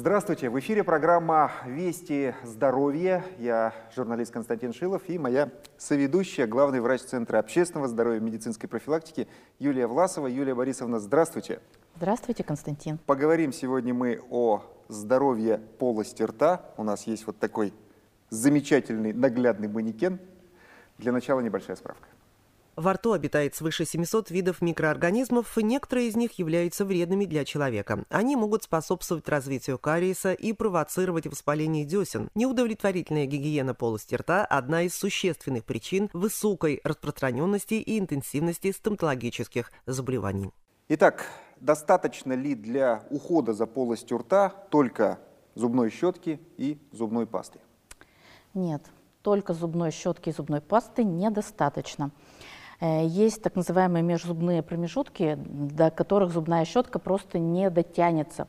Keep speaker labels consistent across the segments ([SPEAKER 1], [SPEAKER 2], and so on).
[SPEAKER 1] Здравствуйте! В эфире программа «Вести здоровья». Я журналист Константин Шилов и моя соведущая, главный врач Центра общественного здоровья и медицинской профилактики Юлия Власова. Юлия Борисовна, здравствуйте!
[SPEAKER 2] Здравствуйте, Константин.
[SPEAKER 1] Поговорим сегодня мы о здоровье полости рта. У нас есть вот такой замечательный наглядный манекен. Для начала небольшая справка.
[SPEAKER 3] Во рту обитает свыше 700 видов микроорганизмов, некоторые из них являются вредными для человека. Они могут способствовать развитию кариеса и провоцировать воспаление десен. Неудовлетворительная гигиена полости рта – одна из существенных причин высокой распространенности и интенсивности стоматологических заболеваний.
[SPEAKER 1] Итак, достаточно ли для ухода за полостью рта только зубной щетки и зубной пасты?
[SPEAKER 2] Нет, только зубной щетки и зубной пасты недостаточно. Э, есть так называемые межзубные промежутки, до которых зубная щетка просто не дотянется.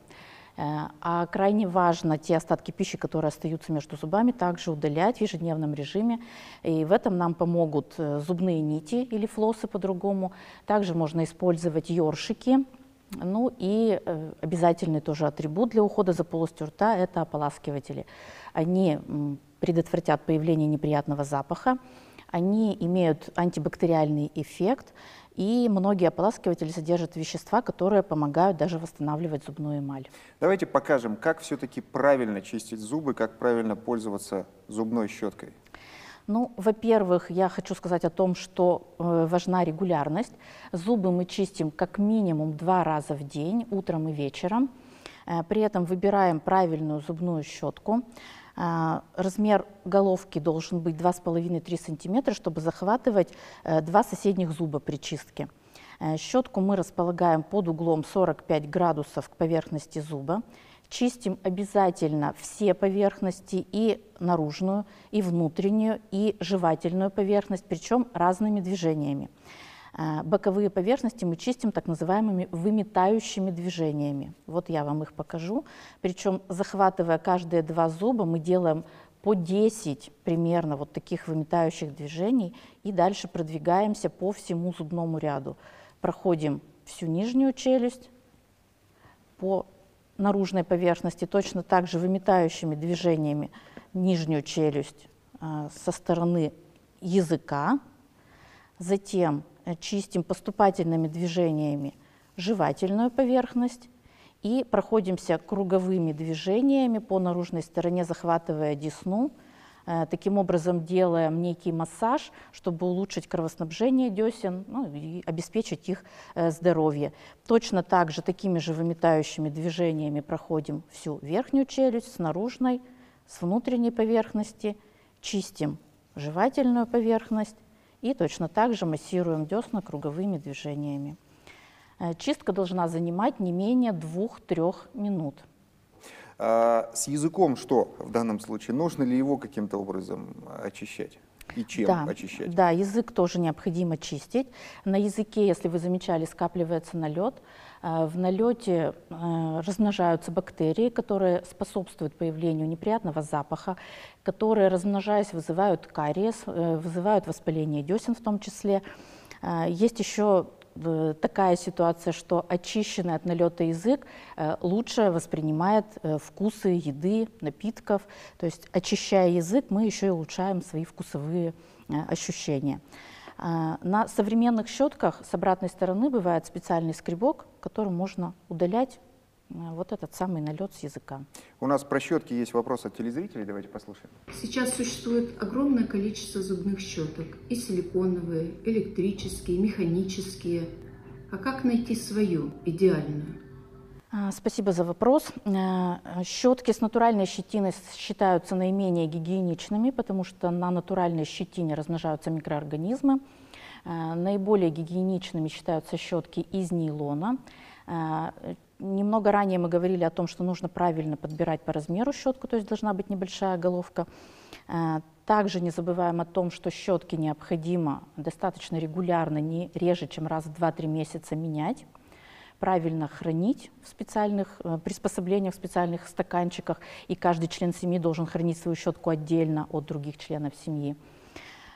[SPEAKER 2] Э, а крайне важно те остатки пищи, которые остаются между зубами, также удалять в ежедневном режиме. И в этом нам помогут э, зубные нити или флосы по-другому. Также можно использовать ёршики. Ну и обязательный тоже атрибут для ухода за полостью рта – это ополаскиватели. Они предотвратят появление неприятного запаха, они имеют антибактериальный эффект, и многие ополаскиватели содержат вещества, которые помогают даже восстанавливать зубную эмаль.
[SPEAKER 1] Давайте покажем, как все-таки правильно чистить зубы, как правильно пользоваться зубной щеткой.
[SPEAKER 2] Ну, во-первых, я хочу сказать о том, что э, важна регулярность. Зубы мы чистим как минимум два раза в день, утром и вечером. Э, при этом выбираем правильную зубную щетку. А, размер головки должен быть 2,5-3 см, чтобы захватывать э, два соседних зуба при чистке. Э, щетку мы располагаем под углом 45 градусов к поверхности зуба. Чистим обязательно все поверхности, и наружную, и внутреннюю, и жевательную поверхность, причем разными движениями. А, боковые поверхности мы чистим так называемыми выметающими движениями. Вот я вам их покажу. Причем, захватывая каждые два зуба, мы делаем по 10 примерно вот таких выметающих движений и дальше продвигаемся по всему зубному ряду. Проходим всю нижнюю челюсть по наружной поверхности, точно так же выметающими движениями нижнюю челюсть э, со стороны языка, затем Э, чистим поступательными движениями жевательную поверхность и проходимся круговыми движениями по наружной стороне, захватывая десну. Э, таким образом делаем некий массаж, чтобы улучшить кровоснабжение десен ну, и обеспечить их э, здоровье. Точно так же такими же выметающими движениями проходим всю верхнюю челюсть с наружной, с внутренней поверхности, чистим жевательную поверхность, и точно так же массируем десна круговыми движениями. Э, чистка должна занимать не менее 2-3 минут.
[SPEAKER 1] А с языком что в данном случае? Нужно ли его каким-то образом очищать? И чем
[SPEAKER 2] да,
[SPEAKER 1] очищать?
[SPEAKER 2] Да, язык тоже необходимо чистить. На языке, если вы замечали, скапливается налет. Э, в налете э, размножаются бактерии, которые способствуют появлению неприятного запаха, которые, размножаясь, вызывают кариес, э, вызывают воспаление десен в том числе. Есть еще такая ситуация, что очищенный от налета язык лучше воспринимает вкусы еды, напитков. То есть очищая язык, мы еще и улучшаем свои вкусовые ощущения. А, на современных щетках с обратной стороны бывает специальный скребок, которым можно удалять э, вот этот самый налет с языка.
[SPEAKER 1] У нас про щетки есть вопрос от телезрителей, давайте послушаем.
[SPEAKER 4] Сейчас существует огромное количество зубных щеток, и силиконовые, электрические, механические. А как найти свою идеальную?
[SPEAKER 2] А, спасибо за вопрос. Э, щетки с натуральной щетиной считаются наименее гигиеничными, потому что на натуральной щетине размножаются микроорганизмы. Э, наиболее гигиеничными считаются щетки из нейлона. Э, немного ранее мы говорили о том, что нужно правильно подбирать по размеру щетку, то есть должна быть небольшая головка. Также не забываем о том, что щетки необходимо достаточно регулярно, не реже, чем раз в 2-3 месяца менять правильно хранить в специальных э, приспособлениях, в специальных стаканчиках, и каждый член семьи должен хранить свою щетку отдельно от других членов семьи.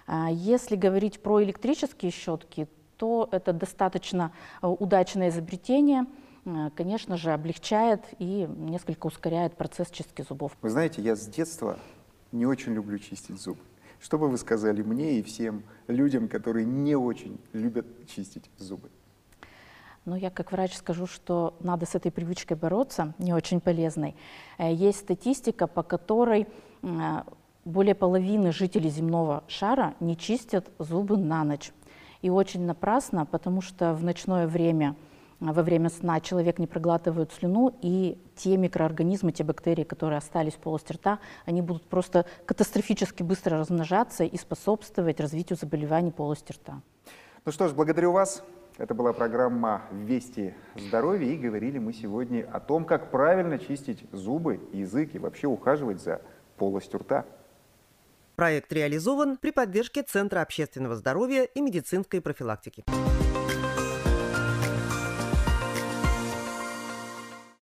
[SPEAKER 2] А если говорить про электрические щетки, то это достаточно э, удачное изобретение. Э, конечно же, облегчает и несколько ускоряет процесс чистки зубов.
[SPEAKER 1] Вы знаете, я с детства не очень люблю чистить зубы. Что бы вы сказали мне и всем людям, которые не очень любят чистить зубы?
[SPEAKER 2] Ну, я как врач скажу, что надо с этой привычкой бороться, не очень полезной. Э, Есть статистика, по которой э, более половины жителей земного шара не чистят зубы на ночь. И очень напрасно, потому что в ночное время, во время сна человек не проглатывает слюну, и те микроорганизмы, те бактерии, которые остались в полости рта, они будут просто катастрофически быстро размножаться и способствовать развитию заболеваний полости рта.
[SPEAKER 1] Ну что ж, благодарю вас. Это была программа «Вести здоровья», и говорили мы сегодня о том, как правильно чистить зубы, язык и вообще ухаживать за полостью рта.
[SPEAKER 3] Проект реализован при поддержке Центра общественного здоровья и медицинской профилактики.